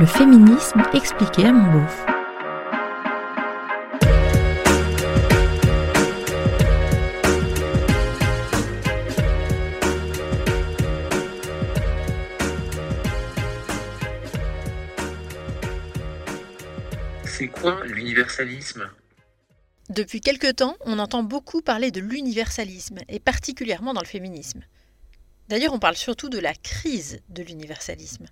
Le féminisme expliqué à mon beauf. C'est quoi l'universalisme? Depuis quelque temps, on entend beaucoup parler de l'universalisme, et particulièrement dans le féminisme. D'ailleurs, on parle surtout de la crise de l'universalisme.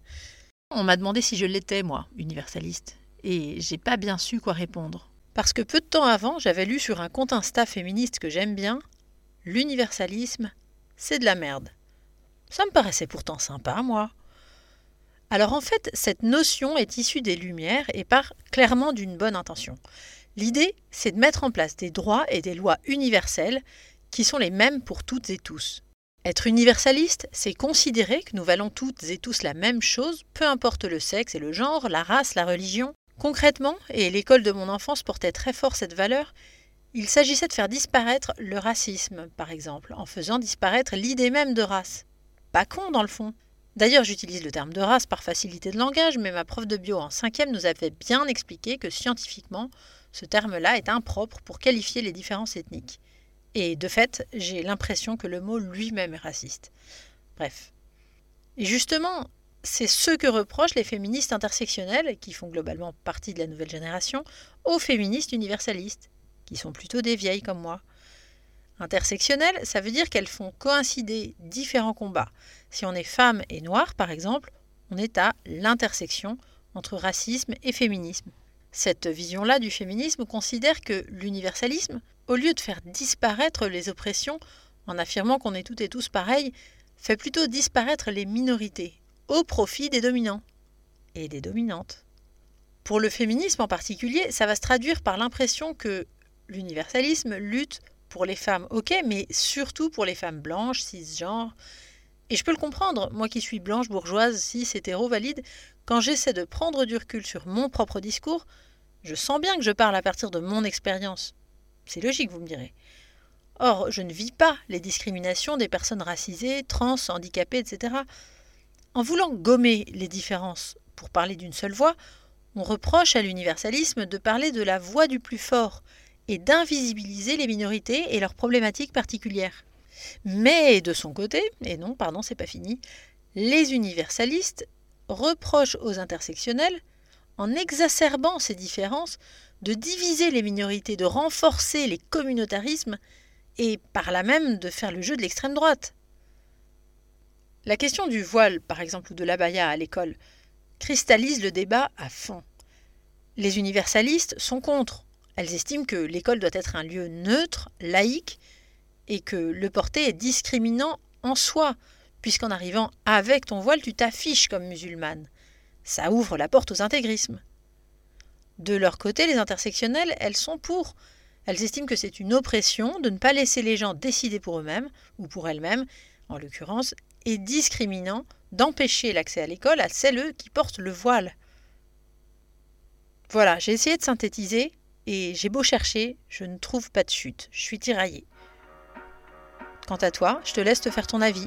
On m'a demandé si je l'étais, moi, universaliste, et j'ai pas bien su quoi répondre. Parce que peu de temps avant, j'avais lu sur un compte Insta féministe que j'aime bien L'universalisme, c'est de la merde. Ça me paraissait pourtant sympa, moi. Alors en fait, cette notion est issue des Lumières et part clairement d'une bonne intention. L'idée, c'est de mettre en place des droits et des lois universelles qui sont les mêmes pour toutes et tous. Être universaliste, c'est considérer que nous valons toutes et tous la même chose, peu importe le sexe et le genre, la race, la religion. Concrètement, et l'école de mon enfance portait très fort cette valeur, il s'agissait de faire disparaître le racisme, par exemple, en faisant disparaître l'idée même de race. Pas con dans le fond. D'ailleurs, j'utilise le terme de race par facilité de langage, mais ma prof de bio en cinquième nous avait bien expliqué que scientifiquement, ce terme-là est impropre pour qualifier les différences ethniques. Et de fait, j'ai l'impression que le mot lui-même est raciste. Bref. Et justement, c'est ce que reprochent les féministes intersectionnelles, qui font globalement partie de la nouvelle génération, aux féministes universalistes, qui sont plutôt des vieilles comme moi. Intersectionnelles, ça veut dire qu'elles font coïncider différents combats. Si on est femme et noire, par exemple, on est à l'intersection entre racisme et féminisme. Cette vision-là du féminisme considère que l'universalisme, au lieu de faire disparaître les oppressions en affirmant qu'on est toutes et tous pareils, fait plutôt disparaître les minorités au profit des dominants et des dominantes. Pour le féminisme en particulier, ça va se traduire par l'impression que l'universalisme lutte pour les femmes, ok, mais surtout pour les femmes blanches, cisgenres. Et je peux le comprendre, moi qui suis blanche, bourgeoise, cis, hétéro, valide, quand j'essaie de prendre du recul sur mon propre discours, je sens bien que je parle à partir de mon expérience, c'est logique, vous me direz. Or, je ne vis pas les discriminations des personnes racisées, trans, handicapées, etc. En voulant gommer les différences pour parler d'une seule voix, on reproche à l'universalisme de parler de la voix du plus fort et d'invisibiliser les minorités et leurs problématiques particulières. Mais de son côté, et non, pardon, c'est pas fini, les universalistes reprochent aux intersectionnels, en exacerbant ces différences, de diviser les minorités, de renforcer les communautarismes et par là même de faire le jeu de l'extrême droite. La question du voile, par exemple, ou de l'abaya à l'école, cristallise le débat à fond. Les universalistes sont contre. Elles estiment que l'école doit être un lieu neutre, laïque, et que le porter est discriminant en soi, puisqu'en arrivant avec ton voile, tu t'affiches comme musulmane. Ça ouvre la porte aux intégrismes. De leur côté, les intersectionnelles, elles sont pour. Elles estiment que c'est une oppression de ne pas laisser les gens décider pour eux-mêmes, ou pour elles-mêmes, en l'occurrence, et discriminant d'empêcher l'accès à l'école à celles qui portent le voile. Voilà, j'ai essayé de synthétiser, et j'ai beau chercher, je ne trouve pas de chute, je suis tiraillée. Quant à toi, je te laisse te faire ton avis.